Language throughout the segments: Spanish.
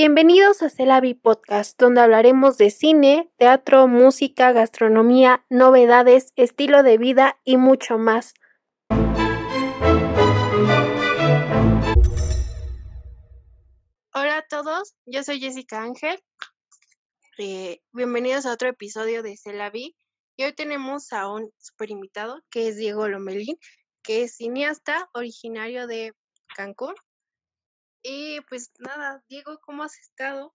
Bienvenidos a Celavi Podcast, donde hablaremos de cine, teatro, música, gastronomía, novedades, estilo de vida y mucho más. Hola a todos, yo soy Jessica Ángel. Eh, bienvenidos a otro episodio de Celavi. Y hoy tenemos a un super invitado que es Diego Lomelín, que es cineasta originario de Cancún. Y pues nada, Diego, ¿cómo has estado?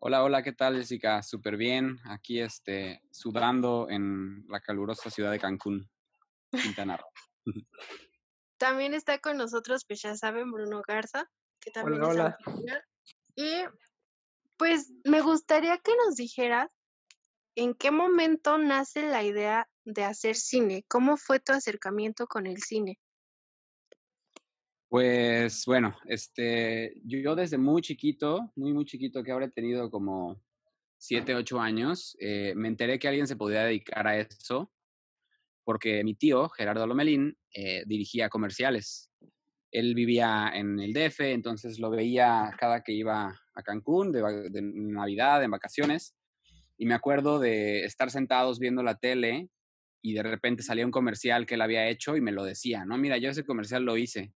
Hola, hola, ¿qué tal, Jessica? Súper bien. Aquí este, sudando en la calurosa ciudad de Cancún, Quintana Roo. También está con nosotros, pues ya saben, Bruno Garza, que también hola, es hola. Y pues me gustaría que nos dijeras en qué momento nace la idea de hacer cine. ¿Cómo fue tu acercamiento con el cine? Pues bueno, este, yo desde muy chiquito, muy, muy chiquito, que habré tenido como siete, ocho años, eh, me enteré que alguien se podía dedicar a eso porque mi tío, Gerardo Lomelín, eh, dirigía comerciales. Él vivía en el DF, entonces lo veía cada que iba a Cancún, de, de Navidad, en vacaciones, y me acuerdo de estar sentados viendo la tele y de repente salía un comercial que él había hecho y me lo decía, no, mira, yo ese comercial lo hice.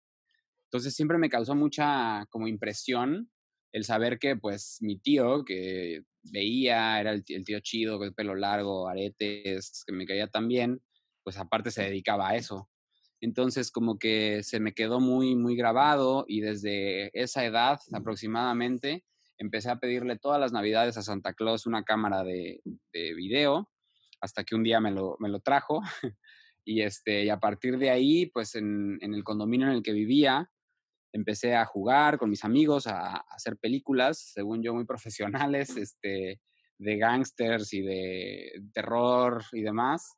Entonces siempre me causó mucha como impresión el saber que pues mi tío que veía, era el, tío chido, con el pelo largo, aretes, que me caía tan bien, pues aparte se dedicaba a eso. Entonces como que se me quedó muy, muy grabado y desde esa edad aproximadamente empecé a pedirle todas las navidades a Santa Claus una cámara de, de video hasta que un día me lo, me lo trajo. y, este, y a partir de ahí, pues en, en el condominio en el que vivía, empecé a jugar con mis amigos, a, hacer películas, según yo, muy profesionales, este, de gangsters y de terror y demás.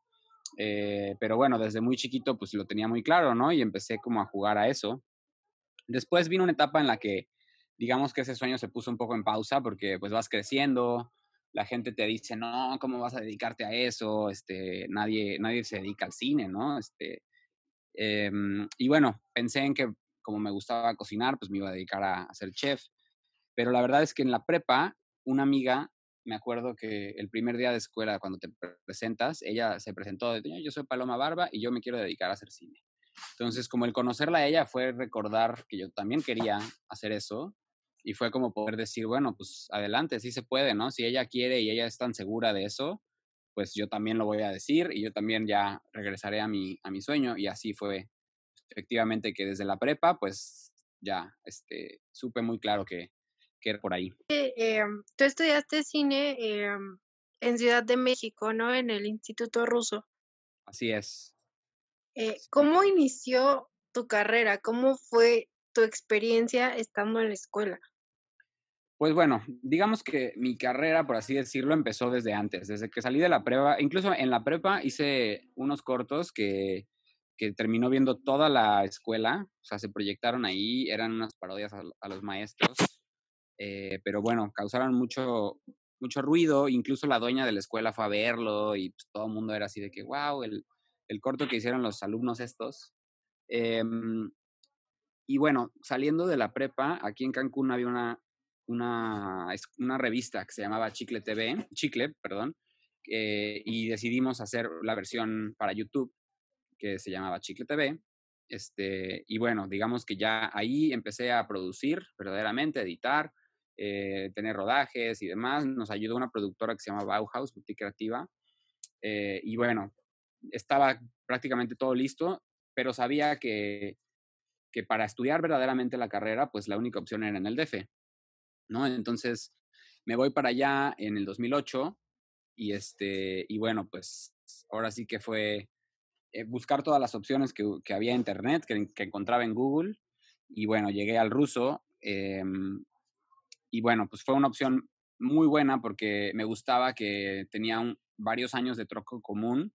Eh, pero bueno, desde muy chiquito pues lo tenía muy claro, ¿no? Y empecé como a jugar a eso. Después vino una etapa en la que, digamos que ese sueño se puso un poco en pausa porque pues vas creciendo, la gente te dice, no, ¿cómo vas a dedicarte a eso? Este, nadie, nadie se dedica al cine, ¿no? Este, em, y bueno, pensé en que como me gustaba cocinar, pues me iba a dedicar a, ser chef. Pero la verdad es que en la prepa, una amiga, me acuerdo que el primer día de escuela, cuando te presentas, ella se presentó, yo soy Paloma Barba y yo me quiero dedicar a hacer cine. Entonces, como el conocerla a ella fue recordar que yo también quería hacer eso y fue como poder decir, bueno, pues adelante, sí se puede, ¿no? Si ella quiere y ella es tan segura de eso, pues yo también lo voy a decir y yo también ya regresaré a mi, a mi sueño y así fue efectivamente que desde la prepa, pues ya este, supe muy claro que, que era por ahí. Em, tú estudiaste cine em, en Ciudad de México, ¿no? En el Instituto Ruso. Así es. Eh, ¿Cómo inició tu carrera? ¿Cómo fue tu experiencia estando en la escuela? Pues bueno, digamos que mi carrera, por así decirlo, empezó desde antes, desde que salí de la prepa. Incluso en la prepa hice unos cortos que terminó viendo toda la escuela, o sea, se proyectaron ahí, eran unas parodias a, los maestros, eh, pero bueno, causaron mucho, mucho ruido, incluso la dueña de la escuela fue a verlo y pues, todo el mundo era así de que, wow, el, el corto que hicieron los alumnos estos. Em, y bueno, saliendo de la prepa, aquí en Cancún había una, una, una revista que se llamaba Chicle TV, Chicle, perdón, eh, y decidimos hacer la versión para YouTube que se llamaba Chicle TV. Este, y bueno, digamos que ya ahí empecé a producir verdaderamente, editar, eh, tener rodajes y demás. Nos ayudó una productora que se llama Bauhaus, Boutique Creativa. Eh, y bueno, estaba prácticamente todo listo, pero sabía que, que para estudiar verdaderamente la carrera, pues la única opción era en el DF, ¿no? Entonces me voy para allá en el 2008 y, este, y bueno, pues ahora sí que fue eh, buscar todas las opciones que, que había en Internet, que, que, encontraba en Google. Y bueno, llegué al ruso. Em, y bueno, pues fue una opción muy buena porque me gustaba que tenía un, varios años de troco común,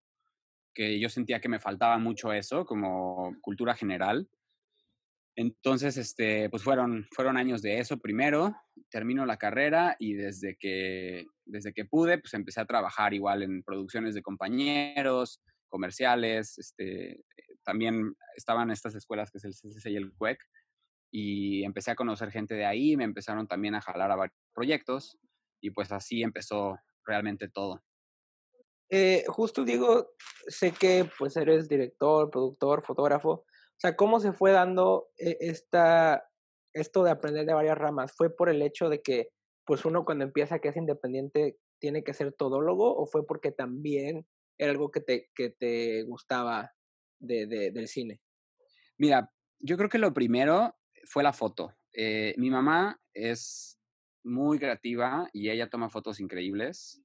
que yo sentía que me faltaba mucho eso como cultura general. Entonces, este, pues fueron, fueron años de eso primero, termino la carrera y desde que, desde que pude, pues empecé a trabajar igual en producciones de compañeros, comerciales, este, también estaban estas escuelas que es el CCC y el CUEC, y empecé a conocer gente de ahí, me empezaron también a jalar a varios proyectos y pues así empezó realmente todo. Eh, justo digo, sé que pues eres director, productor, fotógrafo. O sea, ¿cómo se fue dando eh, esta, esto de aprender de varias ramas? ¿Fue por el hecho de que pues uno cuando empieza que es independiente tiene que ser todólogo o fue porque también era algo que te, que te gustaba de, del cine? Mira, yo creo que lo primero fue la foto. Eh, mi mamá es muy creativa y ella toma fotos increíbles.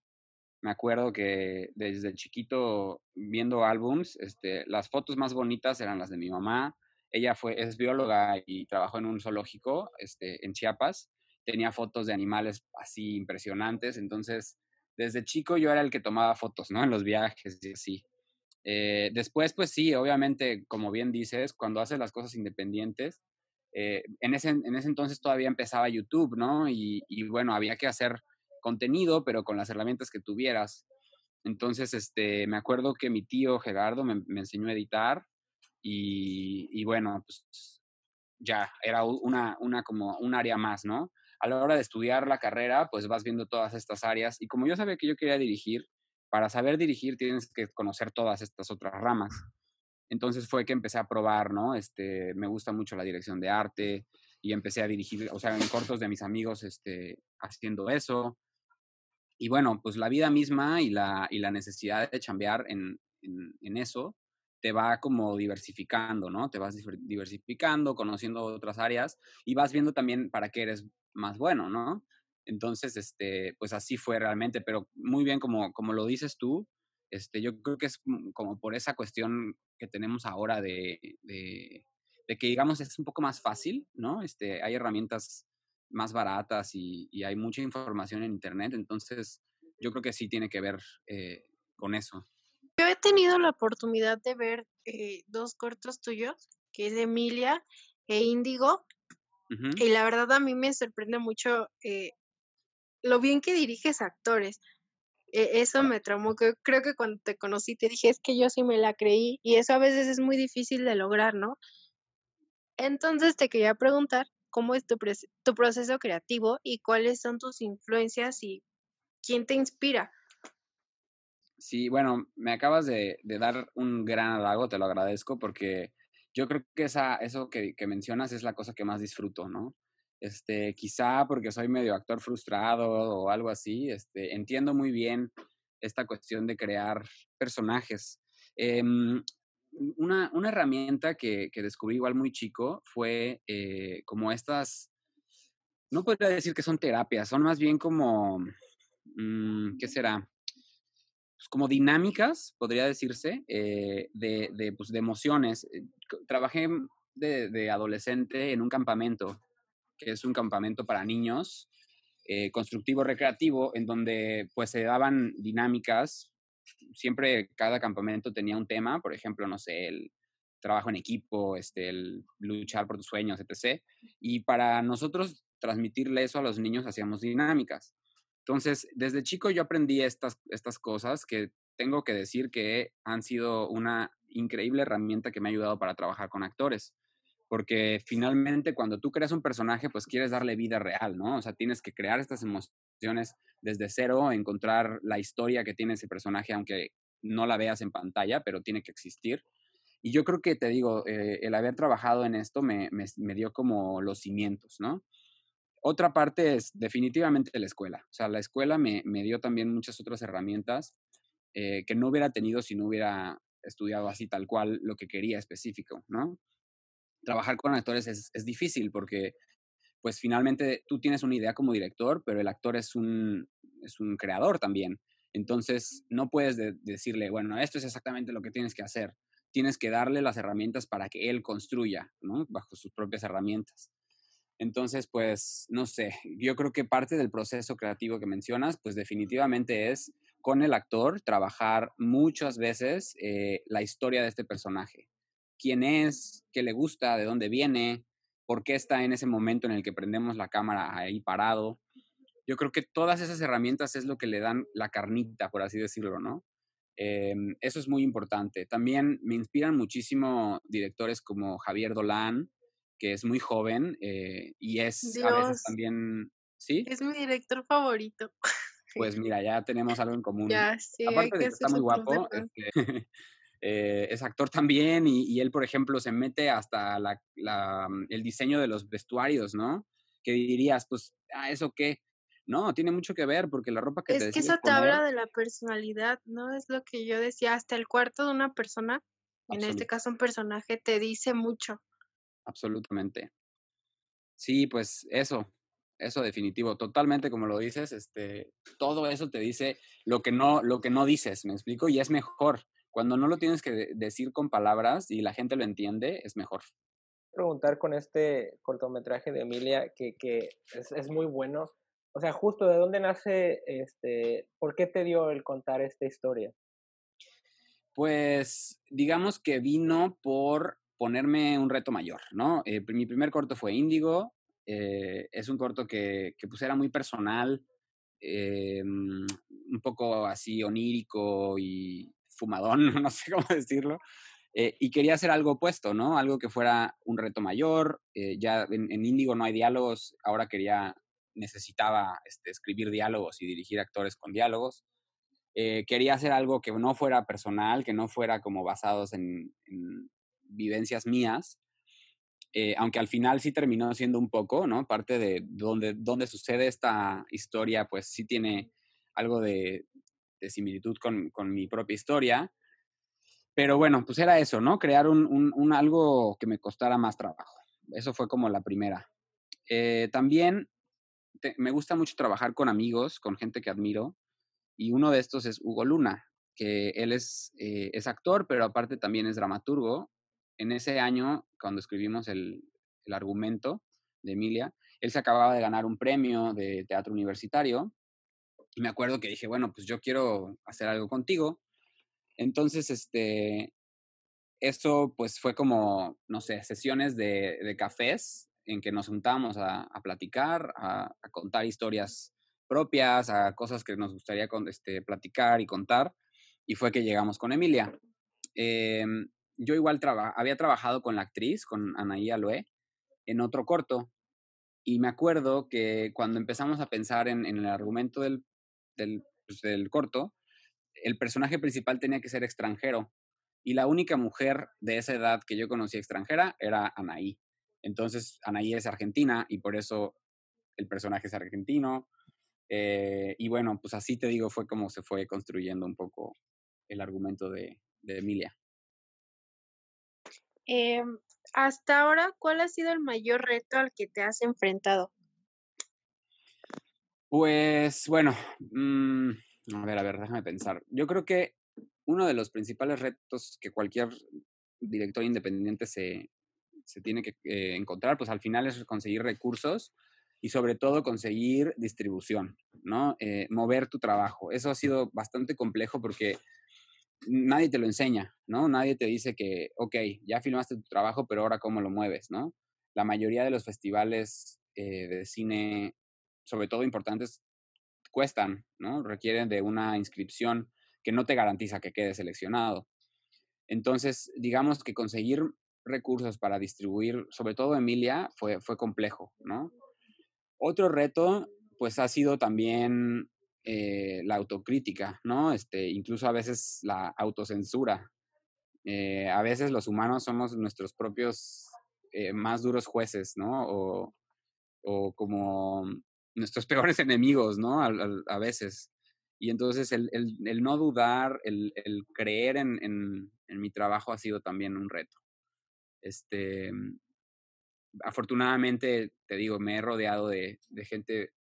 Me acuerdo que desde chiquito viendo álbums, este, las fotos más bonitas eran las de mi mamá. Ella fue, es bióloga y trabajó en un zoológico este, en Chiapas. Tenía fotos de animales así impresionantes. Entonces, desde chico yo era el que tomaba fotos, ¿no? En los viajes y así. Eh, después, pues sí, obviamente, como bien dices, cuando haces las cosas independientes, eh, en, ese, en ese entonces todavía empezaba YouTube, ¿no? Y, bueno, había que hacer contenido, pero con las herramientas que tuvieras. Entonces, este, me acuerdo que mi tío Gerardo me, enseñó a editar y, y, bueno, pues ya era una, una como un área más, ¿no? A la hora de estudiar la carrera, pues vas viendo todas estas áreas y como yo sabía que yo quería dirigir, para saber dirigir tienes que conocer todas estas otras ramas. Entonces fue que empecé a probar, ¿no? Este, me gusta mucho la dirección de arte y empecé a dirigir, o sea, en cortos de mis amigos, este, haciendo eso. Y bueno, pues la vida misma y la, y la necesidad de chambear en, en, en eso te va como diversificando, ¿no? Te vas diversificando, conociendo otras áreas y vas viendo también para qué eres más bueno, ¿no? Entonces, este, pues así fue realmente, pero muy bien como, como lo dices tú, este, yo creo que es como por esa cuestión que tenemos ahora de, de, que, digamos, es un poco más fácil, ¿no? Este, hay herramientas más baratas y, hay mucha información en Internet, entonces yo creo que sí tiene que ver eh, con eso. Yo he tenido la oportunidad de ver eh, dos cortos tuyos, que es Emilia e Índigo, y la verdad a mí me sorprende mucho eh, lo bien que diriges actores. E, eso me traumó. Creo que cuando te conocí te dije, es que yo sí me la creí y eso a veces es muy difícil de lograr, ¿no? Entonces te quería preguntar cómo es tu, tu proceso creativo y cuáles son tus influencias y quién te inspira. Sí, bueno, me acabas de, de dar un gran halago, te lo agradezco porque yo creo que esa, eso que, que mencionas es la cosa que más disfruto, ¿no? este, quizá porque soy medio actor frustrado o algo así, este, entiendo muy bien esta cuestión de crear personajes. Em, una, una, herramienta que, que, descubrí igual muy chico fue eh, como estas, no podría decir que son terapias, son más bien como, mm, ¿qué será? Pues como dinámicas, podría decirse, eh, de, de, pues emociones. Eh, trabajé de, de adolescente en un campamento que es un campamento para niños, eh, constructivo recreativo, en donde pues se daban dinámicas. Siempre cada campamento tenía un tema, por ejemplo, no sé, el trabajo en equipo, este, el luchar por tus sueños, etc. Y para nosotros transmitirle eso a los niños hacíamos dinámicas. Entonces, desde chico yo aprendí estas, estas cosas que tengo que decir que han sido una increíble herramienta que me ha ayudado para trabajar con actores porque finalmente cuando tú creas un personaje, pues quieres darle vida real, ¿no? O sea, tienes que crear estas emociones desde cero, encontrar la historia que tiene ese personaje, aunque no la veas en pantalla, pero tiene que existir. Y yo creo que, te digo, eh, el haber trabajado en esto me, me, dio como los cimientos, ¿no? Otra parte es definitivamente la escuela. O sea, la escuela me, dio también muchas otras herramientas eh, que no hubiera tenido si no hubiera estudiado así tal cual lo que quería específico, ¿no? trabajar con actores es, es, difícil porque pues finalmente tú tienes una idea como director, pero el actor es un, es un creador también. Entonces no puedes decirle, bueno, esto es exactamente lo que tienes que hacer. Tienes que darle las herramientas para que él construya, ¿no? Bajo sus propias herramientas. Entonces, pues, no sé, yo creo que parte del proceso creativo que mencionas, pues definitivamente es con el actor trabajar muchas veces eh, la historia de este personaje quién es, qué le gusta, de dónde viene, por qué está en ese momento en el que prendemos la cámara ahí parado. Yo creo que todas esas herramientas es lo que le dan la carnita, por así decirlo, ¿no? Em, eso es muy importante. También me inspiran muchísimo directores como Javier Dolan, que es muy joven eh, y es a veces también, ¿sí? Es mi director favorito. Pues mira, ya tenemos algo en común. Ya, sí, Aparte de que está muy guapo, este, eh, es actor también y, y él, por ejemplo, se mete hasta la, la, mm, el diseño de los vestuarios, ¿no? Que dirías, pues, ah, ¿eso qué? No, tiene mucho que ver porque la ropa que te Es que eso te poner, habla de la personalidad, ¿no? Es lo que yo decía, hasta el cuarto de una persona, en este caso un personaje, te dice mucho. Absolutamente. Sí, pues eso, eso definitivo, totalmente como lo dices, este, todo eso te dice lo que no, lo que no dices, ¿me explico? Y es mejor. Cuando no lo tienes que de- decir con palabras y la gente lo entiende, es mejor. preguntar con este cortometraje de Emilia, que, que es, es muy bueno. O sea, justo de dónde nace, este, ¿por qué te dio el contar esta historia? Pues digamos que vino por ponerme un reto mayor, ¿no? Eh, mi primer corto fue Índigo, eh, es un corto que, que pues era muy personal, eh, mm, un poco así onírico y fumadón, no sé cómo decirlo, eh, y quería hacer algo opuesto, ¿no? Algo que fuera un reto mayor, eh, ya en, en Índigo no hay diálogos, ahora quería, necesitaba este, escribir diálogos y dirigir actores con diálogos. Eh, quería hacer algo que no fuera personal, que no fuera como basados en, en vivencias mías, eh, aunque al final sí terminó siendo un poco, ¿no? Parte de donde, donde sucede esta historia, pues sí tiene algo de, de similitud con, con, mi propia historia. Pero bueno, pues era eso, ¿no? Crear un, un, un algo que me costara más trabajo. Eso fue como la primera. Eh, también te, me gusta mucho trabajar con amigos, con gente que admiro. Y uno de estos es Hugo Luna, que él es, eh, es actor, pero aparte también es dramaturgo. En ese año, cuando escribimos el, el, argumento de Emilia, él se acababa de ganar un premio de teatro universitario. Y me acuerdo que dije, bueno, pues yo quiero hacer algo contigo. Entonces, este, eso pues fue como, no sé, sesiones de, de cafés en que nos juntábamos a, a platicar, a, contar historias propias, a cosas que nos gustaría con, este, platicar y contar. Y fue que llegamos con Emilia. Eh, yo igual había trabajado con la actriz, con Anaí Aloé, en otro corto. Y me acuerdo que cuando empezamos a pensar en, el argumento pues, del corto, el personaje principal tenía que ser extranjero. Y la única mujer de esa edad que yo conocí extranjera era Anaí. Entonces, Anaí es argentina y por eso el personaje es argentino. Eh, y bueno, pues así te digo, fue como se fue construyendo un poco el argumento de Emilia. Eh, hasta ahora, ¿cuál ha sido el mayor reto al que te has enfrentado? Pues bueno, mmm, a ver, a ver, déjame pensar. Yo creo que uno de los principales retos que cualquier director independiente se, se tiene que eh, encontrar, pues al final es conseguir recursos y sobre todo conseguir distribución, ¿no? Eh, mover tu trabajo. Eso ha sido bastante complejo porque nadie te lo enseña, ¿no? Nadie te dice que, ok, ya filmaste tu trabajo, pero ahora cómo lo mueves, ¿no? La mayoría de los festivales eh, de cine, sobre todo importantes, cuestan, ¿no? Requieren de una inscripción que no te garantiza que quede seleccionado. Entonces, digamos que conseguir recursos para distribuir, sobre todo Emilia, fue, fue complejo, ¿no? Otro reto, pues ha sido también eh, la autocrítica, ¿no? Este, incluso a veces la autocensura. Eh, a veces los humanos somos nuestros propios eh, más duros jueces, ¿no? O, o, como nuestros peores enemigos, ¿no? A, veces. Y entonces el, el, el no dudar, el, el creer en, en, en, mi trabajo ha sido también un reto. Este, afortunadamente, te digo, me he rodeado de, de gente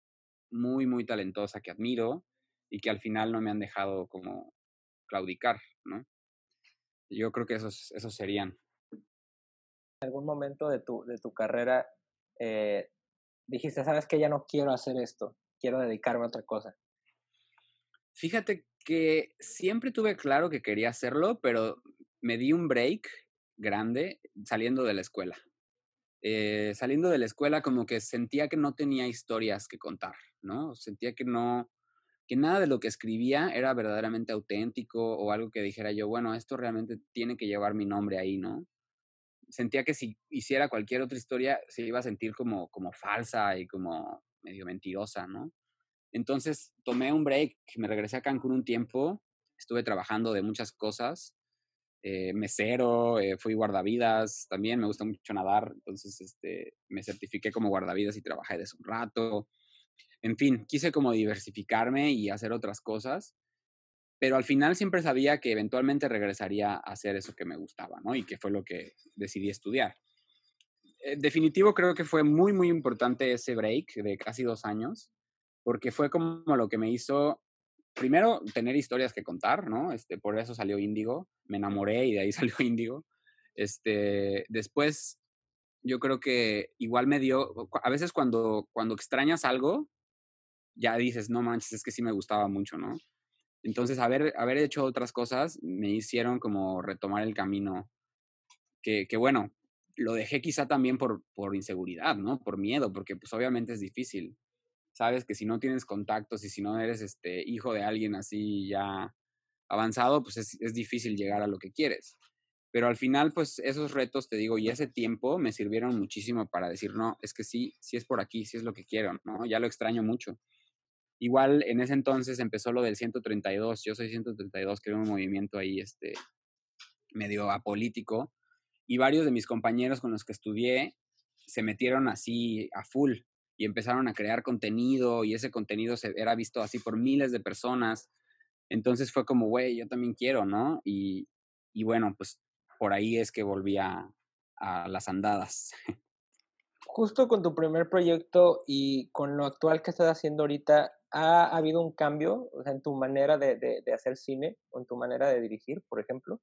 muy, muy talentosa que admiro y que al final no me han dejado como claudicar, ¿no? Yo creo que esos, esos serían. ¿En algún momento de tu, de tu carrera eh, dijiste, sabes que ya no quiero hacer esto, quiero dedicarme a otra cosa? Fíjate que siempre tuve claro que quería hacerlo, pero me di un break grande saliendo de la escuela. Eh, saliendo de la escuela como que sentía que no tenía historias que contar, ¿no? Sentía que no, que nada de lo que escribía era verdaderamente auténtico o algo que dijera yo, bueno, esto realmente tiene que llevar mi nombre ahí, ¿no? sentía que si hiciera cualquier otra historia se iba a sentir como, como falsa y como medio mentirosa, ¿no? Entonces tomé un break, me regresé a Cancún un tiempo, estuve trabajando de muchas cosas, eh, mesero, eh, fui guardavidas, también me gusta mucho nadar, entonces este, me certifiqué como guardavidas y trabajé de un rato. En fin, quise como diversificarme y hacer otras cosas, pero al final siempre sabía que eventualmente regresaría a hacer eso que me gustaba, ¿no? Y que fue lo que decidí estudiar. En definitivo, creo que fue muy, muy importante ese break de casi dos años, porque fue como lo que me hizo, primero, tener historias que contar, ¿no? Este, por eso salió Índigo, me enamoré y de ahí salió Índigo. Este, después, yo creo que igual me dio, a veces cuando, cuando extrañas algo, ya dices, no manches, es que sí me gustaba mucho, ¿no? Entonces, haber, haber hecho otras cosas me hicieron como retomar el camino que, que bueno, lo dejé quizá también por, por inseguridad, ¿no? Por miedo, porque pues obviamente es difícil. Sabes que si no tienes contactos y si no eres este hijo de alguien así ya avanzado, pues es, difícil llegar a lo que quieres. Pero al final, pues esos retos, te digo, y ese tiempo me sirvieron muchísimo para decir, no, es que sí, sí es por aquí, sí es lo que quiero, ¿no? Ya lo extraño mucho. Igual en ese entonces empezó lo del 132, yo soy 132, que era un movimiento ahí este, medio apolítico, y varios de mis compañeros con los que estudié se metieron así a full y empezaron a crear contenido y ese contenido se era visto así por miles de personas. Entonces fue como, güey, yo también quiero, ¿no? Y, y bueno, pues por ahí es que volví a, las andadas. Justo con tu primer proyecto y con lo actual que estás haciendo ahorita, ¿ha habido un cambio en tu manera de, de, hacer cine o en tu manera de dirigir, por ejemplo?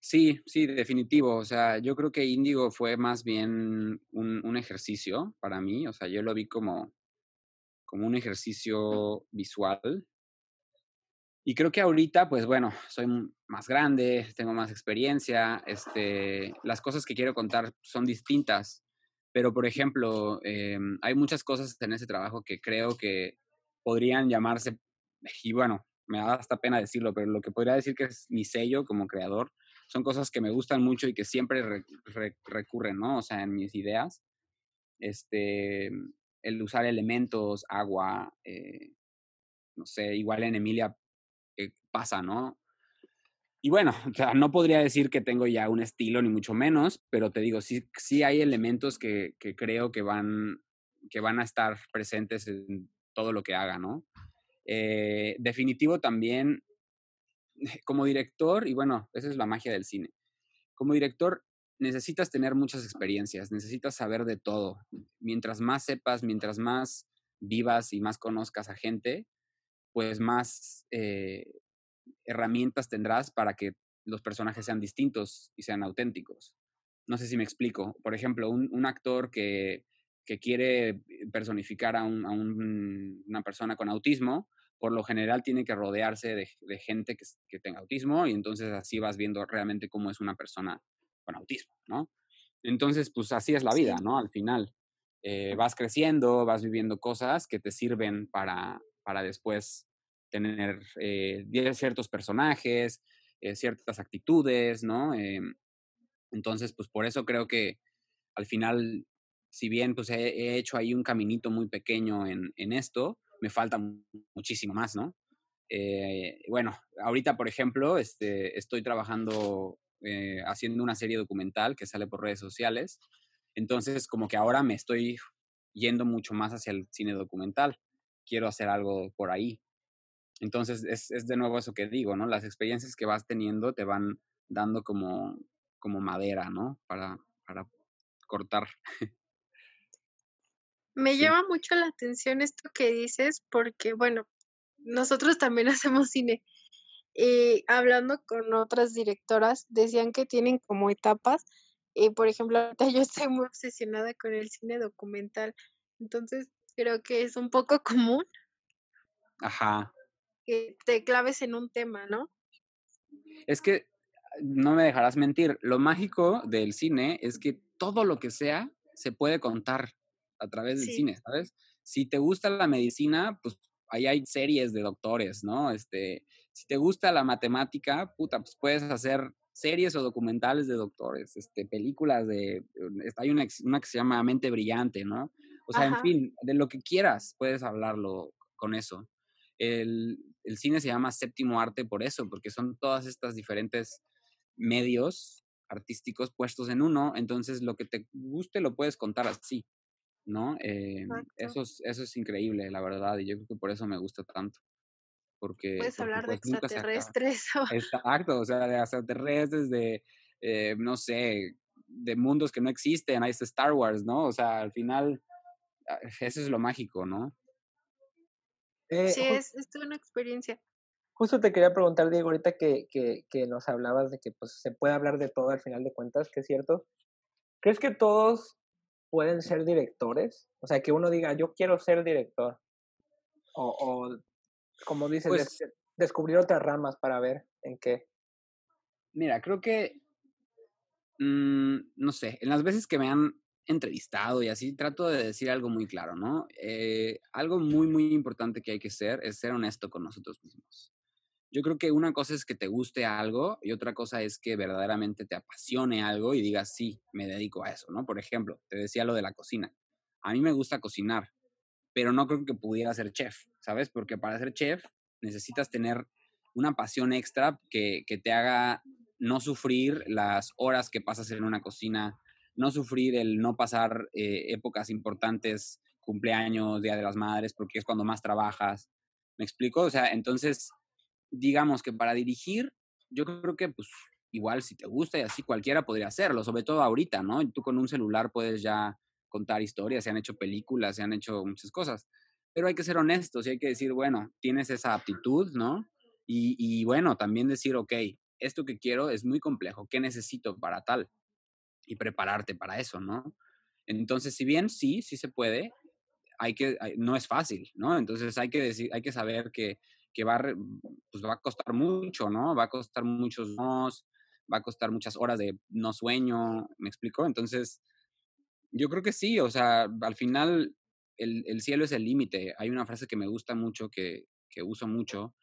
Sí, sí, definitivo. O sea, yo creo que Índigo fue más bien un, ejercicio para mí. O sea, yo lo vi como, como un ejercicio visual. Y creo que ahorita, pues bueno, soy más grande, tengo más experiencia, este, las cosas que quiero contar son distintas. Pero, por ejemplo, eh, hay muchas cosas en ese trabajo que creo que podrían llamarse, y bueno, me da hasta pena decirlo, pero lo que podría decir que es mi sello como creador, son cosas que me gustan mucho y que siempre recurren, ¿no? O sea, en mis ideas. Este, el usar elementos, agua, eh, no sé, igual en Emilia eh, pasa, ¿no? Y bueno, no podría decir que tengo ya un estilo, ni mucho menos, pero te digo, sí, sí hay elementos que, que creo que van, que van a estar presentes en todo lo que haga, ¿no? Eh, definitivo también, como director, y bueno, esa es la magia del cine, como director necesitas tener muchas experiencias, necesitas saber de todo. Mientras más sepas, mientras más vivas y más conozcas a gente, pues más eh, herramientas tendrás para que los personajes sean distintos y sean auténticos. No sé si me explico. Por ejemplo, un, un actor que que quiere personificar a, una persona con autismo, por lo general tiene que rodearse de, gente que, tenga autismo y entonces así vas viendo realmente cómo es una persona con autismo, ¿no? Entonces, pues así es la vida, ¿no? Al final, eh, vas creciendo, vas viviendo cosas que te sirven para, para después tener eh, ciertos personajes, eh, ciertas actitudes, ¿no? Entonces, pues por eso creo que al final si bien pues he, hecho ahí un caminito muy pequeño en, en esto, me falta muchísimo más, ¿no? Eh, bueno, ahorita, por ejemplo, este, estoy trabajando eh, haciendo una serie documental que sale por redes sociales. Entonces, como que ahora me estoy yendo mucho más hacia el cine documental. Quiero hacer algo por ahí. Entonces, es, es de nuevo eso que digo, ¿no? Las experiencias que vas teniendo te van dando como, como madera, ¿no? Para, para cortar. Me llama mucho la atención esto que dices porque, bueno, nosotros también hacemos cine. Y hablando con otras directoras, decían que tienen como etapas. Y por ejemplo, ahorita yo estoy muy obsesionada con el cine documental. Entonces, creo que es un poco común. Ajá. Que te claves en un tema, ¿no? Es que no me dejarás mentir. Lo mágico del cine es que todo lo que sea se puede contar a través del cine, ¿sabes? Si te gusta la medicina, pues ahí hay series de doctores, ¿no? Este, si te gusta la matemática, puta, pues puedes hacer series o documentales de doctores, este, películas de, hay una, una que se llama Mente Brillante, ¿no? O sea, en fin, de lo que quieras puedes hablarlo con eso. El, el, cine se llama séptimo arte por eso, porque son todas estas diferentes medios artísticos puestos en uno, entonces lo que te guste lo puedes contar así, ¿no? Eh, eso, es, eso es increíble, la verdad, y yo creo que por eso me gusta tanto. Porque, puedes hablar de pues, extraterrestres. Exacto, o sea, de extraterrestres, de, eh, no sé, de mundos que no existen, ahí está Star Wars, ¿no? O sea, al final, ah, eso es lo mágico, ¿no? Eh, sí, es, es una experiencia. Justo te quería preguntar, Diego, ahorita que, que, que, nos hablabas de que pues, se puede hablar de todo al final de cuentas, que es cierto. ¿Crees que todos pueden ser directores? O sea, que uno diga, yo quiero ser director. O, o como dices, pues descubrir otras ramas para ver en qué. Mira, creo que, mmm, no sé, en las veces que me han entrevistado y así, trato de decir algo muy claro, ¿no? Eh, algo muy, muy importante que hay que ser es ser honesto con nosotros mismos yo creo que una cosa es que te guste algo y otra cosa es que verdaderamente te apasione algo y digas, sí, me dedico a eso, ¿no? Por ejemplo, te decía lo de la cocina. A mí me gusta cocinar, pero no creo que pudiera ser chef, ¿sabes? Porque para ser chef necesitas tener una pasión extra que, que te haga no sufrir las horas que pasas en una cocina, no sufrir el no pasar eh, épocas importantes, cumpleaños, Día de las Madres, porque es cuando más trabajas. ¿Me explico? O sea, entonces digamos que para dirigir, yo creo que pues igual si te gusta y así cualquiera podría hacerlo, sobre todo ahorita, ¿no? Tú con un celular puedes ya contar historias, se han hecho películas, se han hecho muchas cosas, pero hay que ser honestos y hay que decir, bueno, tienes esa aptitud, ¿no? Y, y bueno, también decir, ok, esto que quiero es muy complejo, ¿qué necesito para tal? Y prepararte para eso, ¿no? Entonces, si bien sí, sí se puede, hay que, no es fácil, ¿no? Entonces hay que decir, hay que saber que que va, pues va a costar mucho, ¿no? Va a costar muchos no, va a costar muchas horas de no sueño, ¿me explico? Entonces, yo creo que sí, o sea, al final el, el cielo es el límite. Hay una frase que me gusta mucho, que, que uso mucho,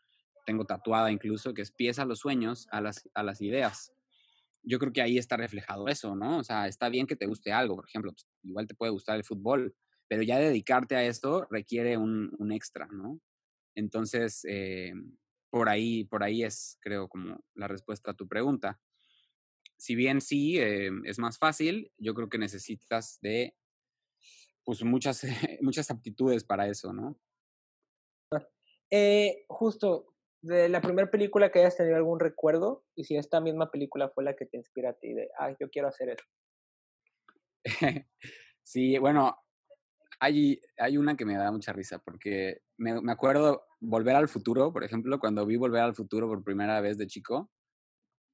tengo tatuada incluso, que es pieza los sueños a las, a las ideas. Yo creo que ahí está reflejado eso, ¿no? O sea, está bien que te guste algo, por ejemplo, pues, igual te puede gustar el fútbol, pero ya dedicarte a esto requiere un, un extra, ¿no? Entonces, eh, por, ahí, por ahí es, creo, como la respuesta a tu pregunta. Si bien sí, eh, es más fácil, yo creo que necesitas de pues muchas, muchas aptitudes para eso, ¿no? Eh, justo, de la primera película que hayas tenido algún recuerdo, y si esta misma película fue la que te inspira a ti de, ah, yo quiero hacer eso. sí, bueno, hay, hay una que me da mucha risa porque me, me, acuerdo Volver al Futuro, por ejemplo, cuando vi Volver al Futuro por primera vez de chico,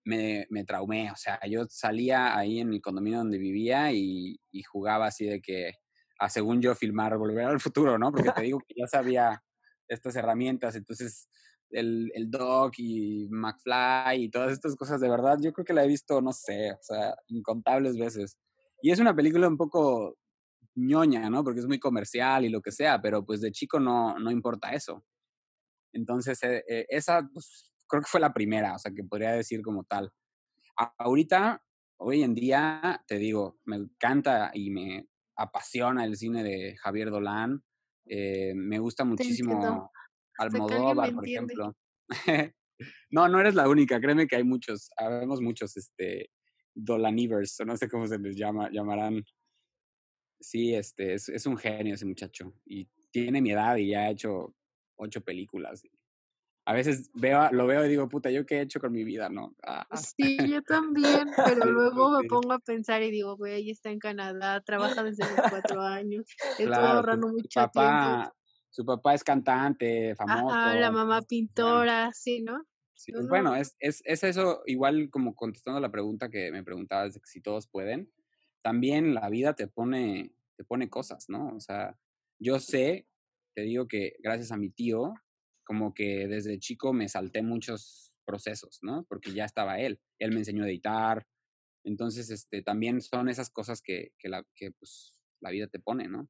me, me traumé. O sea, yo salía ahí en el condominio donde vivía y, y jugaba así de que, a según yo, filmar Volver al Futuro, ¿no? Porque te digo que ya sabía estas herramientas, entonces el, el Doc y McFly y todas estas cosas, de verdad, yo creo que la he visto, no sé, o sea, incontables veces. Y es una película un poco ñoña, ¿no? Porque es muy comercial y lo que sea, pero pues de chico no, no importa eso. Entonces, eh, eh, esa pues, creo que fue la primera, o sea, que podría decir como tal. ahorita, hoy en día, te digo, me encanta y me apasiona el cine de Javier Dolan. Eh, me gusta muchísimo Almodóvar, por ejemplo. no, no eres la única, créeme que hay muchos, habemos muchos, este, Dolanivers, o no sé cómo se les llama, llamarán sí, este, es, es, un genio ese muchacho. Y tiene mi edad y ya ha hecho ocho películas. A veces veo, lo veo y digo, puta, ¿yo qué he hecho con mi vida, no? Ah. Sí, yo también, pero luego me pongo a pensar y digo, güey, ahí está en Canadá, trabaja desde los cuatro años, ahorrando mucho su papá, tiempo. Su papá es cantante, famoso. Ajá, la mamá pintora, sí, ¿no? Sí, pues, bueno, es, es, es eso, igual como contestando la pregunta que me preguntabas de si todos pueden también la vida te pone, te pone cosas, ¿no? O sea, yo sé, te digo que gracias a mi tío, como que desde chico me salté muchos procesos, ¿no? Porque ya estaba él, él me enseñó a editar, entonces, este, también son esas cosas que, que, la, que pues, la vida te pone, ¿no?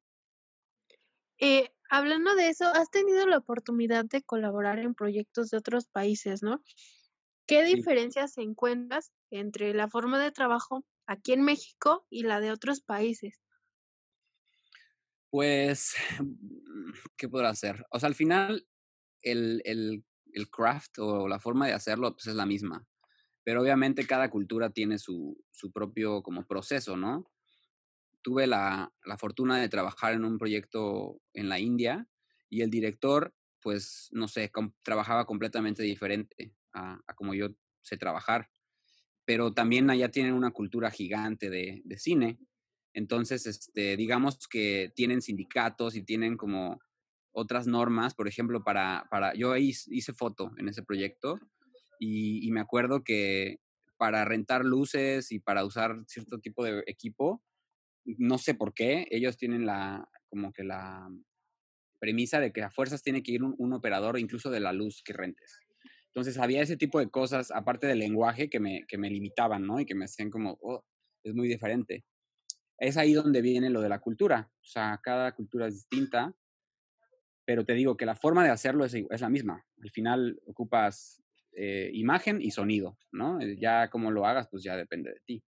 Eh, hablando de eso, has tenido la oportunidad de colaborar en proyectos de otros países, ¿no? ¿Qué diferencias encuentras entre la forma de trabajo aquí en México y la de otros países? Pues, ¿qué podrá hacer? O sea, al final, el, el, el craft o la forma de hacerlo pues, es la misma. Pero obviamente cada cultura tiene su, su propio como proceso, ¿no? Tuve la, la, fortuna de trabajar en un proyecto en la India y el director, pues, no sé, trabajaba completamente diferente a, a, como yo sé trabajar. Pero también allá tienen una cultura gigante de, de cine entonces, este, digamos que tienen sindicatos y tienen como otras normas, por ejemplo, para, para yo hice, foto en ese proyecto y, me acuerdo que para rentar luces y para usar cierto tipo de equipo, no sé por qué, ellos tienen la, como que la premisa de que a fuerzas tiene que ir un, operador incluso de la luz que rentes. Entonces había ese tipo de cosas, aparte del lenguaje, que me, que me limitaban, ¿no? Y que me hacían como, oh, es muy diferente es ahí donde viene lo de la cultura. O sea, cada cultura es distinta, pero te digo que la forma de hacerlo es, es la misma. Al final ocupas eh, imagen y sonido, ¿no? Eh, ya como lo hagas, pues ya depende de ti.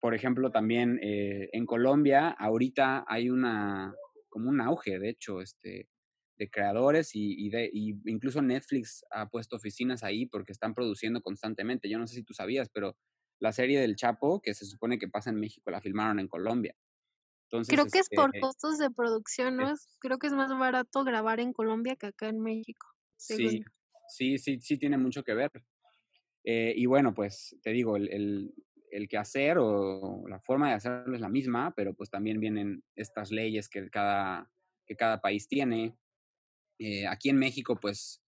Por ejemplo, también eh, en Colombia ahorita hay una, como un auge, de hecho, este, de creadores y, y, de, y incluso Netflix ha puesto oficinas ahí porque están produciendo constantemente. Yo no sé si tú sabías, pero la serie del Chapo, que se supone que pasa en México, la filmaron en Colombia. Entonces, Creo que es por este costos de producción, ¿no? Creo que es más barato grabar en Colombia que acá en México. Sí, sí, sí, sí tiene mucho que ver. Eh, y bueno, pues te digo, el, el, el que hacer o la forma de hacerlo es la misma, pero pues también vienen estas leyes que cada, que cada país tiene. Eh, aquí en México, pues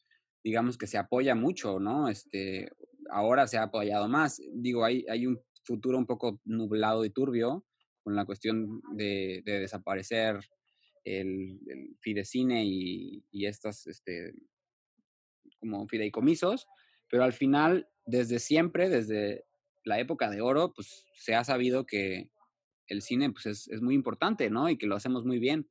digamos que se apoya mucho, ¿no? Este, ahora se ha apoyado más. Digo, hay, hay un futuro un poco nublado y turbio con la cuestión de, desaparecer el, fidecine y, y estas, este, como fideicomisos, pero al final, desde siempre, desde la época de oro, pues se ha sabido que el cine pues, es, es muy importante, ¿no? Y que lo hacemos muy bien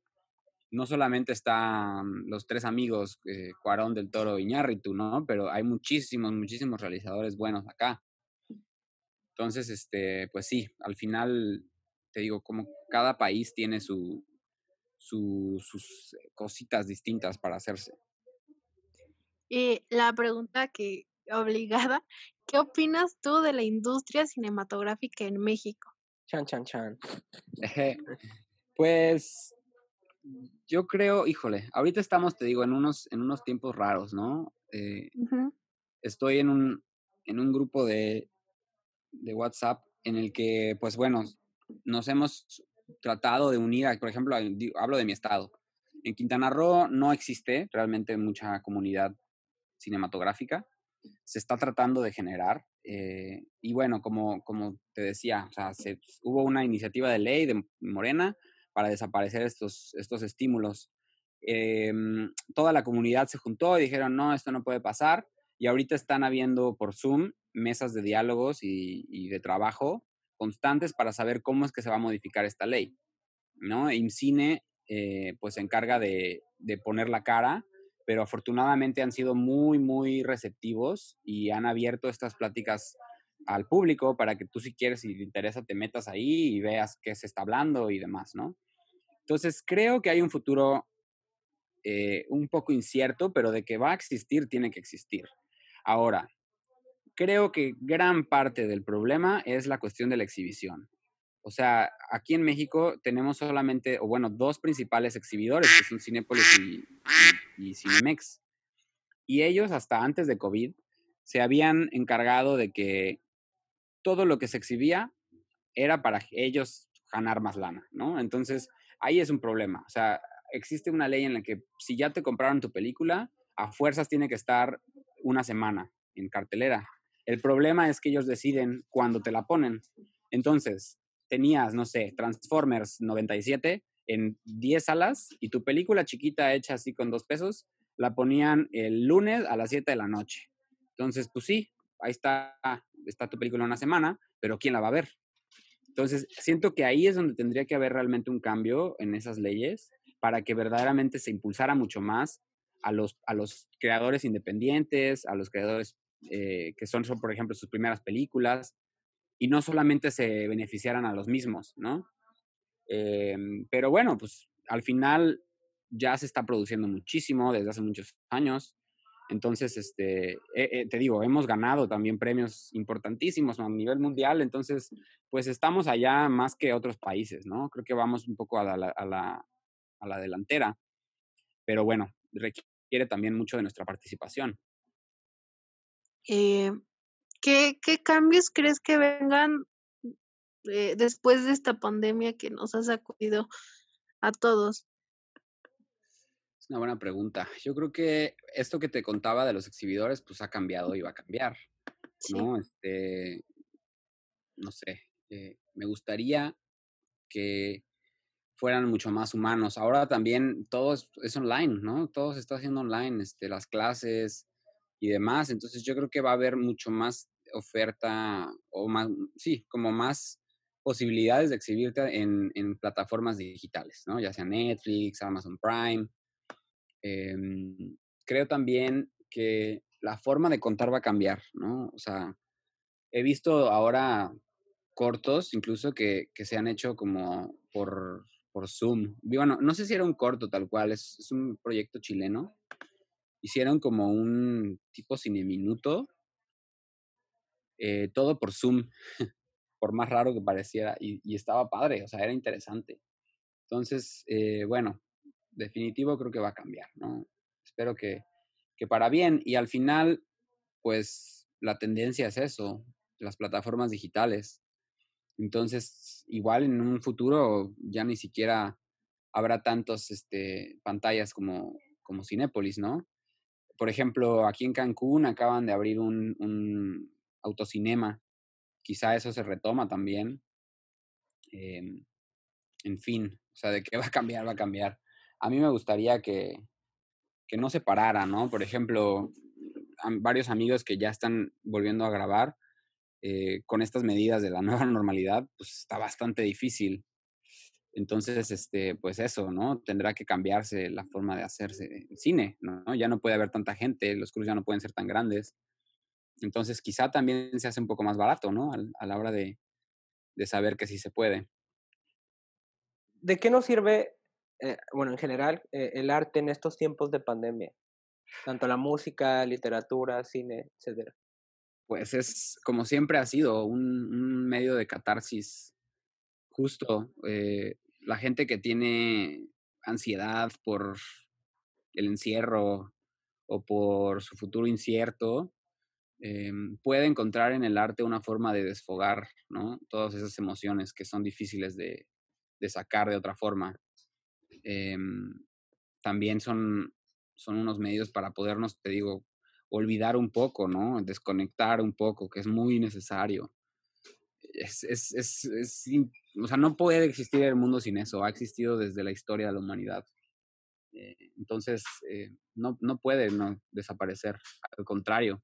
no solamente están los tres amigos, eh, Cuarón del Toro y Iñárritu, ¿no? Pero hay muchísimos, muchísimos realizadores buenos acá. Entonces, este, pues sí, al final, te digo, como cada país tiene su, sus cositas distintas para hacerse. Y la pregunta que obligada, ¿qué opinas tú de la industria cinematográfica en México? Chan, chan, chan. pues yo creo, híjole, ahorita estamos, te digo, en unos, en unos tiempos raros, ¿no? Eh, estoy en un, en un grupo de, de WhatsApp en el que, pues bueno, nos hemos tratado de unir, por ejemplo, hablo de mi estado. En Quintana Roo no existe realmente mucha comunidad cinematográfica. Se está tratando de generar. Eh, y bueno, como, como te decía, o sea, se, hubo una iniciativa de ley de Morena para desaparecer estos, estos estímulos. Em, toda la comunidad se juntó y dijeron, no, esto no puede pasar. Y ahorita están habiendo por Zoom mesas de diálogos y, de trabajo constantes para saber cómo es que se va a modificar esta ley. ¿no? IMCINE eh, pues se encarga de, de, poner la cara, pero afortunadamente han sido muy, muy receptivos y han abierto estas pláticas al público para que tú si quieres, si te interesa, te metas ahí y veas qué se está hablando y demás, ¿no? Entonces, creo que hay un futuro eh, un poco incierto, pero de que va a existir, tiene que existir. Ahora, creo que gran parte del problema es la cuestión de la exhibición. O sea, aquí en México tenemos solamente, o bueno, dos principales exhibidores, que son Cinépolis y, y, y Cinemex. Y ellos, hasta antes de COVID, se habían encargado de que todo lo que se exhibía era para ellos ganar más lana, ¿no? Entonces, ahí es un problema. O sea, existe una ley en la que si ya te compraron tu película, a fuerzas tiene que estar una semana en cartelera. El problema es que ellos deciden cuándo te la ponen. Entonces, tenías, no sé, Transformers 97 en 10 salas y tu película chiquita hecha así con dos pesos la ponían el lunes a las 7 de la noche. Entonces, pues sí, ahí está, está tu película una semana, pero ¿quién la va a ver? Entonces, siento que ahí es donde tendría que haber realmente un cambio en esas leyes para que verdaderamente se impulsara mucho más a los, a los creadores independientes, a los creadores eh, que son, por ejemplo, sus primeras películas, y no solamente se beneficiaran a los mismos, ¿no? Em, pero bueno, pues al final ya se está produciendo muchísimo desde hace muchos años. Entonces, este, eh, eh, te digo, hemos ganado también premios importantísimos a nivel mundial, entonces, pues estamos allá más que otros países, ¿no? Creo que vamos un poco a la, a la, a la delantera, pero bueno, requiere también mucho de nuestra participación. Eh, ¿qué, ¿Qué cambios crees que vengan eh, después de esta pandemia que nos ha sacudido a todos? Es una buena pregunta. Yo creo que esto que te contaba de los exhibidores, pues ha cambiado y va a cambiar, ¿no? Este, no sé, eh, me gustaría que fueran mucho más humanos. Ahora también todo es, online, ¿no? Todo se está haciendo online, este, las clases y demás. Entonces yo creo que va a haber mucho más oferta o más, sí, como más posibilidades de exhibirte en, en plataformas digitales, ¿no? Ya sea Netflix, Amazon Prime. Em, creo también que la forma de contar va a cambiar, ¿no? O sea, he visto ahora cortos incluso que, que se han hecho como por, por Zoom. Bueno, no sé si era un corto tal cual, es, un proyecto chileno. Hicieron como un tipo cine minuto, eh, todo por Zoom, por más raro que pareciera, y, y, estaba padre, o sea, era interesante. Entonces, eh, bueno, definitivo creo que va a cambiar, ¿no? Espero que, que para bien, y al final, pues la tendencia es eso, las plataformas digitales. Entonces, igual en un futuro ya ni siquiera habrá tantos este, pantallas como, como Cinépolis, ¿no? Por ejemplo, aquí en Cancún acaban de abrir un, un autocinema. Quizá eso se retoma también. Eh, en fin, o sea, de qué va a cambiar, va a cambiar. A mí me gustaría que, que no se parara, ¿no? Por ejemplo, varios amigos que ya están volviendo a grabar, eh, con estas medidas de la nueva normalidad, pues está bastante difícil. Entonces, este, pues eso, ¿no? Tendrá que cambiarse la forma de hacerse el cine, ¿no? Ya no puede haber tanta gente, los cruz ya no pueden ser tan grandes. Entonces, quizá también se hace un poco más barato, ¿no? A, a la hora de, de, saber que sí se puede. ¿De qué nos sirve, eh, bueno, en general, eh, el arte en estos tiempos de pandemia? Tanto la música, literatura, cine, etcétera pues es como siempre ha sido un, medio de catarsis justo. Eh, la gente que tiene ansiedad por el encierro o por su futuro incierto, eh, puede encontrar en el arte una forma de desfogar ¿no? todas esas emociones que son difíciles de sacar de otra forma. Eh, también son, son unos medios para podernos, te digo, olvidar un poco, ¿no? Desconectar un poco, que es muy necesario. Es, es, es, es, o sea, no puede existir el mundo sin eso, ha existido desde la historia de la humanidad. Eh, entonces, eh, no, no puede no desaparecer, al contrario.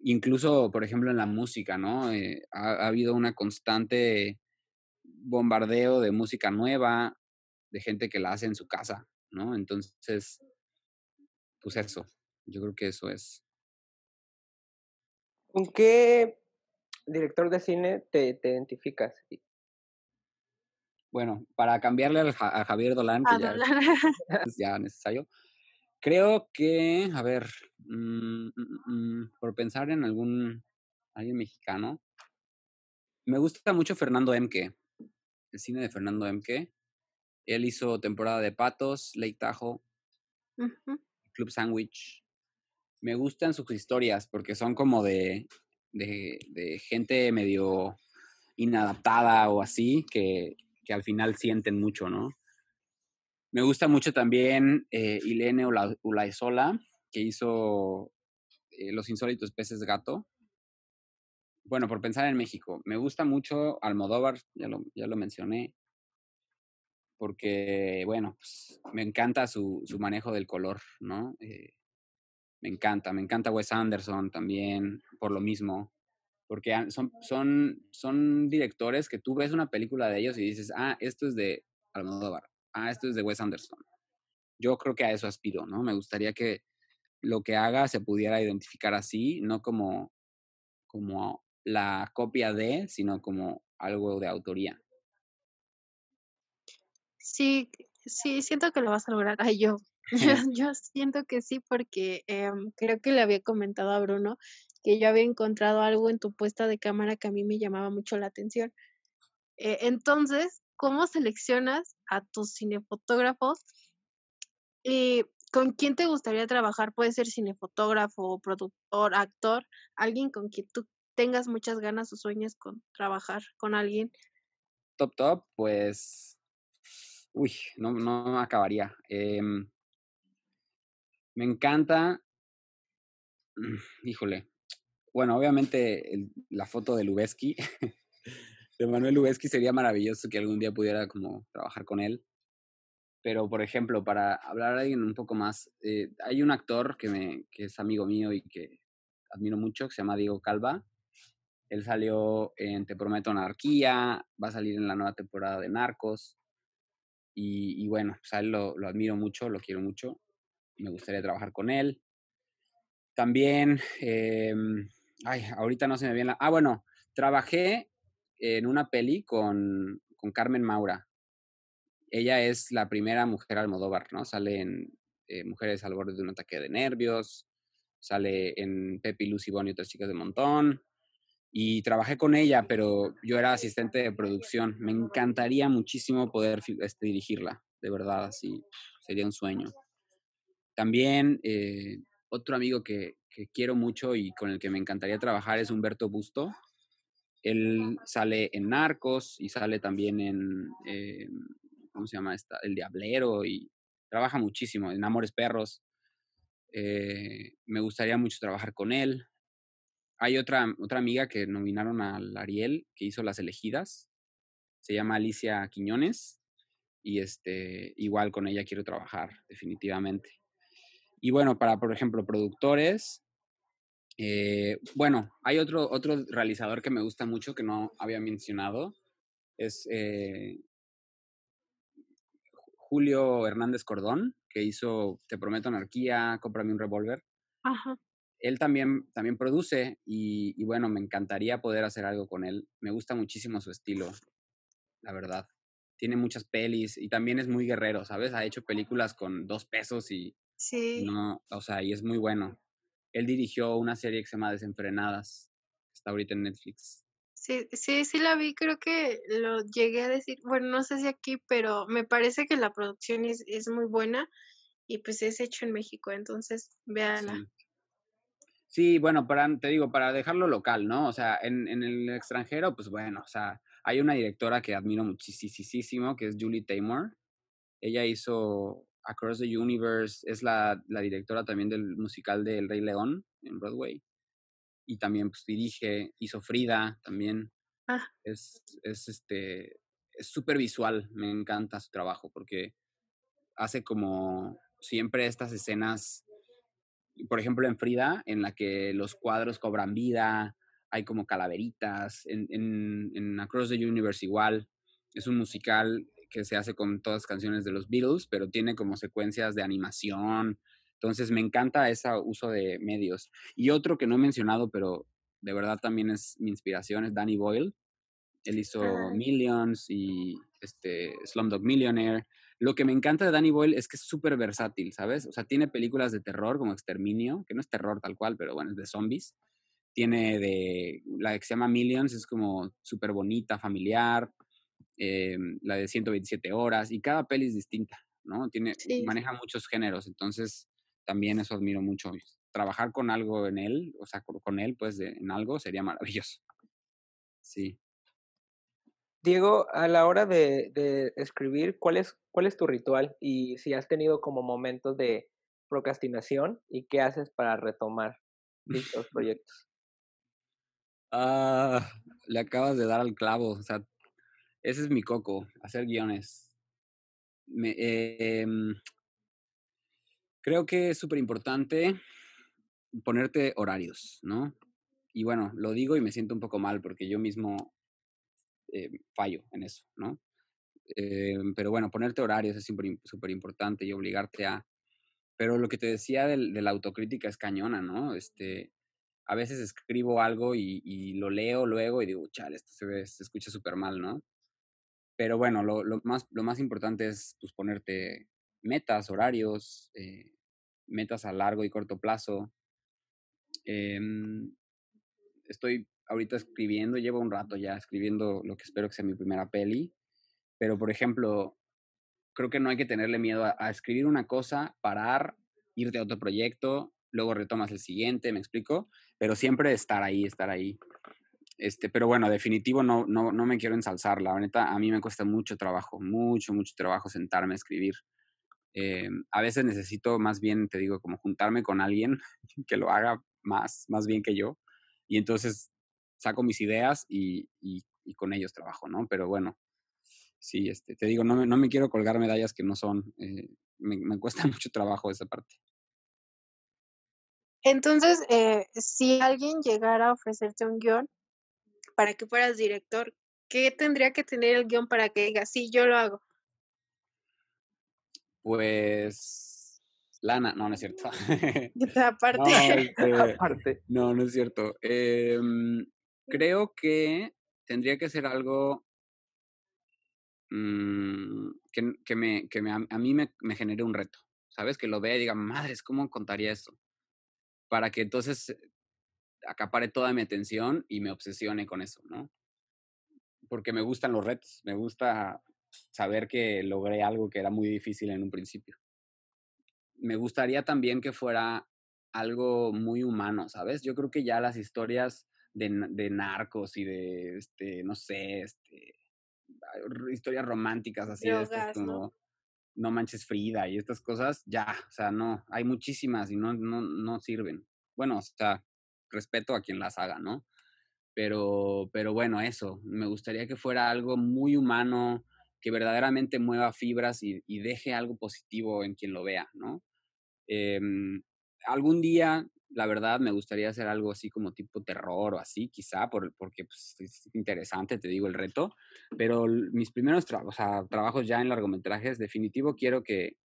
Incluso, por ejemplo, en la música, ¿no? Eh, ha, ha habido una constante bombardeo de música nueva, de gente que la hace en su casa, ¿no? Entonces, pues eso, yo creo que eso es. ¿Con qué director de cine te, te identificas? Bueno, para cambiarle al, a Javier Dolan, que ya, es ya necesario, creo que, a ver, mmm, mmm, por pensar en algún, alguien mexicano, me gusta mucho Fernando Emke, el cine de Fernando Emke. Él hizo temporada de Patos, Lake Tahoe, uh -huh. Club Sandwich, me gustan sus historias porque son como de, de, de gente medio inadaptada o así, que, que, al final sienten mucho, ¿no? Me gusta mucho también eh, Ilene Ulaizola, que hizo eh, Los insólitos peces gato. Bueno, por pensar en México, me gusta mucho Almodóvar, ya lo, ya lo mencioné, porque, bueno, pues, me encanta su, su, manejo del color, ¿no? Eh, me encanta, me encanta Wes Anderson también, por lo mismo, porque son, son, son directores que tú ves una película de ellos y dices, ah, esto es de Almodóvar, ah, esto es de Wes Anderson. Yo creo que a eso aspiro, ¿no? Me gustaría que lo que haga se pudiera identificar así, no como, como la copia de, sino como algo de autoría. Sí, sí, siento que lo vas a lograr. Ay, yo, yo, siento que sí, porque em, creo que le había comentado a Bruno que yo había encontrado algo en tu puesta de cámara que a mí me llamaba mucho la atención. Eh, entonces, ¿cómo seleccionas a tus cinefotógrafos? ¿Y con quién te gustaría trabajar? Puede ser cinefotógrafo, productor, actor, alguien con quien tú tengas muchas ganas o sueños con trabajar con alguien. Top, top, pues, uy, no, no acabaría. Em, me encanta, híjole, bueno, obviamente la foto de Lubeski, de Manuel Lubeski sería maravilloso que algún día pudiera como trabajar con él. Pero, por ejemplo, para hablar a alguien un poco más, eh, hay un actor que, me, que es amigo mío y que admiro mucho, que se llama Diego Calva. Él salió en Te Prometo Anarquía, va a salir en la nueva temporada de Narcos. Y, bueno, pues a él lo, lo, admiro mucho, lo quiero mucho. Me gustaría trabajar con él. También, eh, ay, ahorita no se me viene la... Ah, bueno, trabajé en una peli con, con Carmen Maura. Ella es la primera mujer Almodóvar, ¿no? Sale en eh, Mujeres al borde de un ataque de nervios, sale en Pepi, Lucy Bonnie y otras chicas de montón. Y trabajé con ella, pero yo era asistente de producción. Me encantaría muchísimo poder este, dirigirla, de verdad, así sería un sueño. También eh, otro amigo que, quiero mucho y con el que me encantaría trabajar es Humberto Busto. Él sale en Narcos y sale también en, eh, ¿cómo se llama esta? El Diablero y trabaja muchísimo en Amores Perros. Eh, me gustaría mucho trabajar con él. Hay otra, otra amiga que nominaron al Ariel, que hizo Las Elegidas. Se llama Alicia Quiñones. Y este, igual con ella quiero trabajar, definitivamente. Y bueno, para, por ejemplo, productores, eh, bueno, hay otro, otro realizador que me gusta mucho que no había mencionado. Es eh, Julio Hernández Cordón, que hizo Te Prometo Anarquía, Cómprame un revólver. Ajá. Él también, también produce y, y, bueno, me encantaría poder hacer algo con él. Me gusta muchísimo su estilo, la verdad. Tiene muchas pelis y también es muy guerrero, ¿sabes? Ha hecho películas con dos pesos y sí. no, o sea, y es muy bueno. Él dirigió una serie que se llama Desenfrenadas, está ahorita en Netflix. Sí, sí, sí la vi, creo que lo llegué a decir, bueno, no sé si aquí, pero me parece que la producción es, es muy buena y pues es hecho en México, entonces véanla. Sí. Sí. bueno, para, te digo, para dejarlo local, ¿no? O sea, en, en el extranjero, pues bueno, o sea, hay una directora que admiro muchísimo, que es Julie Taymor. Ella hizo Across the Universe, es la, la directora también del musical de El Rey León en Broadway y también pues, dirige, hizo Frida también. Ah. Es, es este, es súper visual, me encanta su trabajo porque hace como siempre estas escenas, por ejemplo en Frida, en la que los cuadros cobran vida, hay como calaveritas, en, en, en Across the Universe igual, es un musical que se hace con todas las canciones de los Beatles, pero tiene como secuencias de animación, entonces me encanta ese uso de medios. Y otro que no he mencionado, pero de verdad también es mi inspiración, es Danny Boyle. Él hizo. Millions y este, Slumdog Millionaire. Lo que me encanta de Danny Boyle es que es súper versátil, ¿sabes? O sea, tiene películas de terror como Exterminio, que no es terror tal cual, pero bueno, es de zombies. Tiene de, la que se llama Millions, es como súper bonita, familiar. Eh, la de 127 horas, y cada peli es distinta, ¿no? Tiene, Sí. maneja muchos géneros, entonces también eso admiro mucho. Trabajar con algo en él, o sea, con, él, pues, de, en algo sería maravilloso. Sí. Diego, a la hora de, de, escribir, ¿cuál es, ¿cuál es tu ritual? Y si has tenido como momentos de procrastinación y qué haces para retomar dichos proyectos. Ah, le acabas de dar al clavo, o sea, ese es mi coco, hacer guiones. Me, eh, creo que es súper importante ponerte horarios, ¿no? Y bueno, lo digo y me siento un poco mal porque yo mismo eh, fallo en eso, ¿no? Eh, pero bueno, ponerte horarios es súper importante y obligarte a... pero lo que te decía de la autocrítica es cañona, ¿no? Este, a veces escribo algo y, lo leo luego y digo, chale, esto se, se escucha súper mal, ¿no? Pero bueno, lo, lo, más, lo más importante es pues, ponerte metas, horarios, eh, metas a largo y corto plazo. Em, estoy ahorita escribiendo, llevo un rato ya escribiendo lo que espero que sea mi primera peli, pero por ejemplo, creo que no hay que tenerle miedo a, escribir una cosa, parar, irte a otro proyecto, luego retomas el siguiente, me explico, pero siempre estar ahí, estar ahí. Este, pero bueno, definitivo no, no, no me quiero ensalzar, la neta, a mí me cuesta mucho trabajo, mucho, mucho trabajo sentarme a escribir. Eh, a veces necesito más bien, te digo, como juntarme con alguien que lo haga más, más bien que yo. Y entonces saco mis ideas y, y, con ellos trabajo, ¿no? Pero bueno, sí, este, te digo, no me, no me quiero colgar medallas que no son. Eh, me, me, cuesta mucho trabajo esa parte. Entonces, eh, si alguien llegara a ofrecerte un guion para que fueras director, ¿qué tendría que tener el guion para que diga, sí, yo lo hago? Pues lana, no, no es cierto. Aparte. No, este, no, no es cierto. Em, creo que tendría que ser algo mm, que, que, me, que me, a mí me, me, genere un reto, ¿sabes? Que lo vea y diga, madres, ¿cómo contaría esto? Para que entonces acapare toda mi atención y me obsesione con eso, ¿no? Porque me gustan los retos, me gusta saber que logré algo que era muy difícil en un principio. Me gustaría también que fuera algo muy humano, ¿sabes? Yo creo que ya las historias de, de narcos y de, este, no sé, este, historias románticas así, de estas como ¿no? manches Frida y estas cosas, ya, o sea, no, hay muchísimas y no, no, no sirven. Bueno, o sea, respeto a quien las haga, ¿no? Pero, pero bueno, eso, me gustaría que fuera algo muy humano, que verdaderamente mueva fibras y, deje algo positivo en quien lo vea, ¿no? Em, algún día, la verdad, me gustaría hacer algo así como tipo terror o así, quizá, por, porque pues, es interesante, te digo, el reto, pero mis primeros trabajos ya en largometrajes, definitivo quiero que,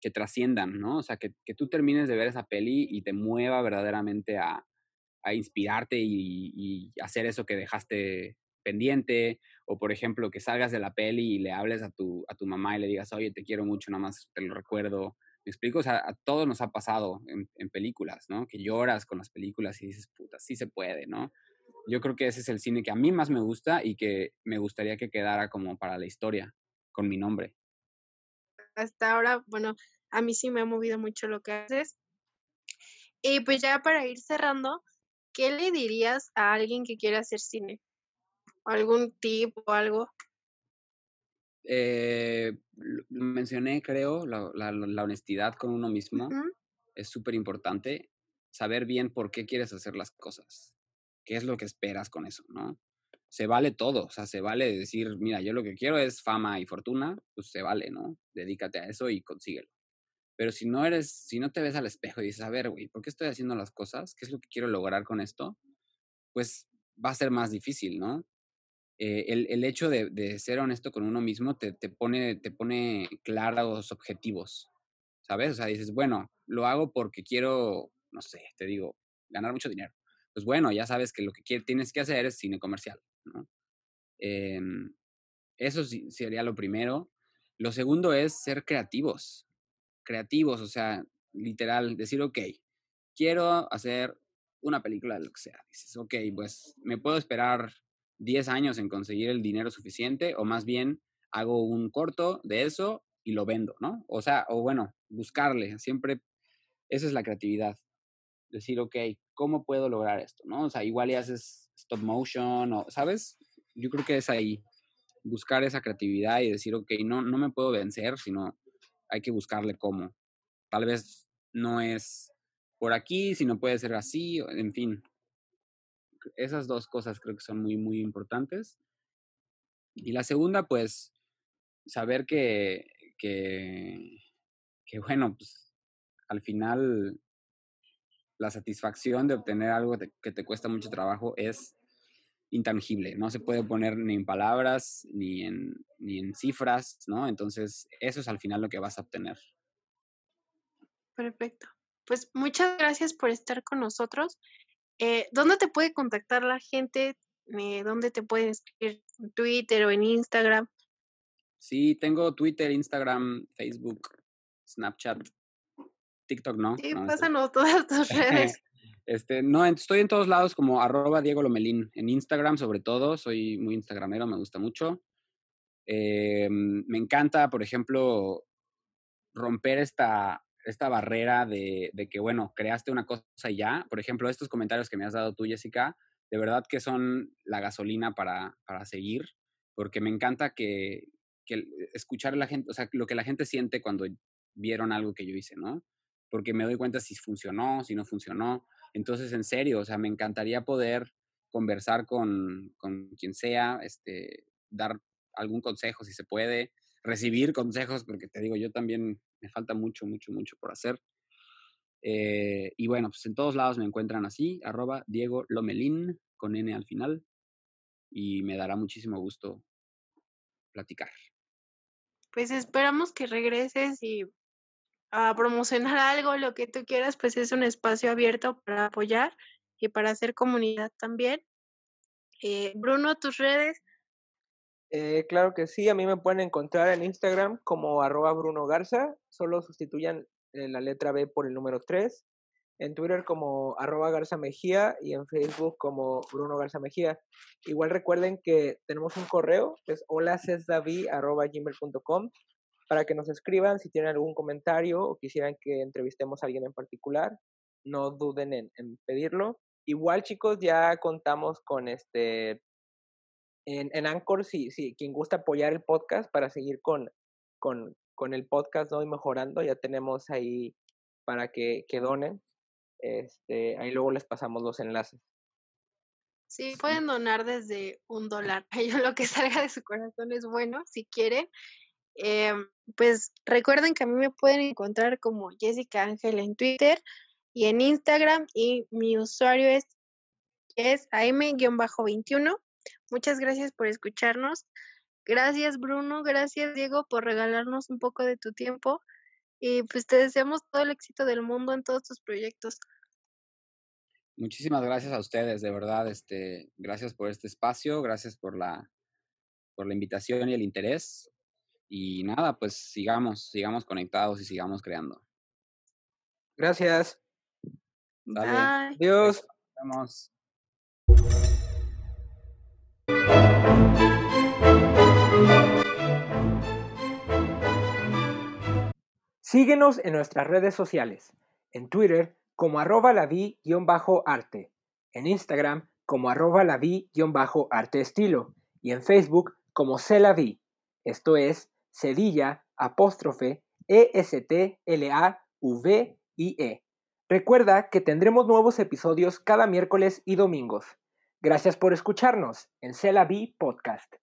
que trasciendan, ¿no? O sea, que, que, tú termines de ver esa peli y te mueva verdaderamente a, a inspirarte y, y, hacer eso que dejaste pendiente, o por ejemplo, que salgas de la peli y le hables a tu, a tu mamá y le digas, oye, te quiero mucho, nada más te lo recuerdo. ¿Me explico? O sea, a todos nos ha pasado en, en películas, ¿no? Que lloras con las películas y dices, puta, sí se puede, ¿no? Yo creo que ese es el cine que a mí más me gusta y que me gustaría que quedara como para la historia, con mi nombre. Hasta ahora, bueno, a mí sí me ha movido mucho lo que haces. Y pues ya para ir cerrando, ¿qué le dirías a alguien que quiere hacer cine? ¿Algún tip o algo? Eh, mencioné, creo, la, la, honestidad con uno mismo. Es súper importante saber bien por qué quieres hacer las cosas. ¿Qué es lo que esperas con eso, no? Se vale todo, o sea, se vale decir, mira, yo lo que quiero es fama y fortuna, pues se vale, ¿no? Dedícate a eso y consíguelo. Pero si no eres, si no te ves al espejo y dices, a ver, güey, ¿por qué estoy haciendo las cosas? ¿Qué es lo que quiero lograr con esto? Pues va a ser más difícil, ¿no? Eh, el, el, hecho de, de, ser honesto con uno mismo te, te, pone, te pone claros objetivos, ¿sabes? O sea, dices, bueno, lo hago porque quiero, no sé, te digo, ganar mucho dinero. Pues bueno, ya sabes que lo que tienes que hacer es cine comercial. Eh, eso sí, sería lo primero. Lo segundo es ser creativos, creativos, o sea, literal, decir, ok, quiero hacer una película de lo que sea. Dices, ok, pues me puedo esperar 10 años en conseguir el dinero suficiente o más bien hago un corto de eso y lo vendo, ¿no? O sea, o bueno, buscarle, siempre, esa es la creatividad. Decir, ok, ¿cómo puedo lograr esto? ¿No? O sea, igual y haces stop motion o, ¿sabes? Yo creo que es ahí, buscar esa creatividad y decir, ok, no, no me puedo vencer, sino hay que buscarle cómo. Tal vez no es por aquí, sino puede ser así, en fin, esas dos cosas creo que son muy, muy importantes. Y la segunda, pues, saber que, que, que bueno, pues, al final la satisfacción de obtener algo que te cuesta mucho trabajo es intangible, no se puede poner ni en palabras ni en, ni en cifras, ¿no? Entonces, eso es al final lo que vas a obtener. Perfecto. Pues muchas gracias por estar con nosotros. Eh, ¿Dónde te puede contactar la gente? Eh, ¿Dónde te pueden escribir? ¿En Twitter o en Instagram? Sí, tengo Twitter, Instagram, Facebook, Snapchat, TikTok, ¿no? Sí, no, pásanos todas tus redes. Este, no, estoy en todos lados como arroba Diego Lomelín. En Instagram, sobre todo, soy muy instagramero, me gusta mucho. Eh, me encanta, por ejemplo, romper esta, esta barrera de, de, que, bueno, creaste una cosa y ya. Por ejemplo, estos comentarios que me has dado tú, Jessica, de verdad que son la gasolina para, para seguir, porque me encanta que, que escuchar a la gente, o sea, lo que la gente siente cuando vieron algo que yo hice, ¿no? Porque me doy cuenta si funcionó, si no funcionó. Entonces, en serio, o sea, me encantaría poder conversar con, con quien sea, este, dar algún consejo si se puede, recibir consejos, porque te digo, yo también me falta mucho, mucho, mucho por hacer. Eh, y bueno, pues en todos lados me encuentran así, arroba Diego Lomelín, con N al final, y me dará muchísimo gusto platicar. Pues esperamos que regreses y a promocionar algo, lo que tú quieras, pues es un espacio abierto para apoyar y para hacer comunidad también. Eh, Bruno, tus redes. Eh, claro que sí, a mí me pueden encontrar en Instagram como arroba Bruno Garza, solo sustituyan eh, la letra B por el número 3, en Twitter como arroba Garza Mejía y en Facebook como Bruno Garza Mejía. Igual recuerden que tenemos un correo, que es holacesdavi.gmail.com para que nos escriban si tienen algún comentario o quisieran que entrevistemos a alguien en particular. No duden en, pedirlo. Igual, chicos, ya contamos con este. En, en Anchor, si, si quien gusta apoyar el podcast para seguir con, con, con el podcast ¿no? y mejorando, ya tenemos ahí para que, que donen. Este, ahí luego les pasamos los enlaces. Sí, pueden donar desde un dólar. Yo lo que salga de su corazón es bueno, si quieren. Eh, pues recuerden que a mí me pueden encontrar como Jessica Ángel en Twitter y en Instagram y mi usuario es, es am-21. Muchas gracias por escucharnos. Gracias Bruno, gracias Diego por regalarnos un poco de tu tiempo y pues te deseamos todo el éxito del mundo en todos tus proyectos. Muchísimas gracias a ustedes, de verdad, este, gracias por este espacio, gracias por la, por la invitación y el interés. Y nada, pues sigamos, sigamos conectados y sigamos creando. Gracias. Dale. Adiós. Vamos. Síguenos en nuestras redes sociales. En Twitter como arroba la arte en Instagram como arroba la arte estilo y en Facebook como vi Esto es Cedilla, apóstrofe, E-S-T-L-A-V-I-E. -E. Recuerda que tendremos nuevos episodios cada miércoles y domingos. Gracias por escucharnos en Celavi Podcast.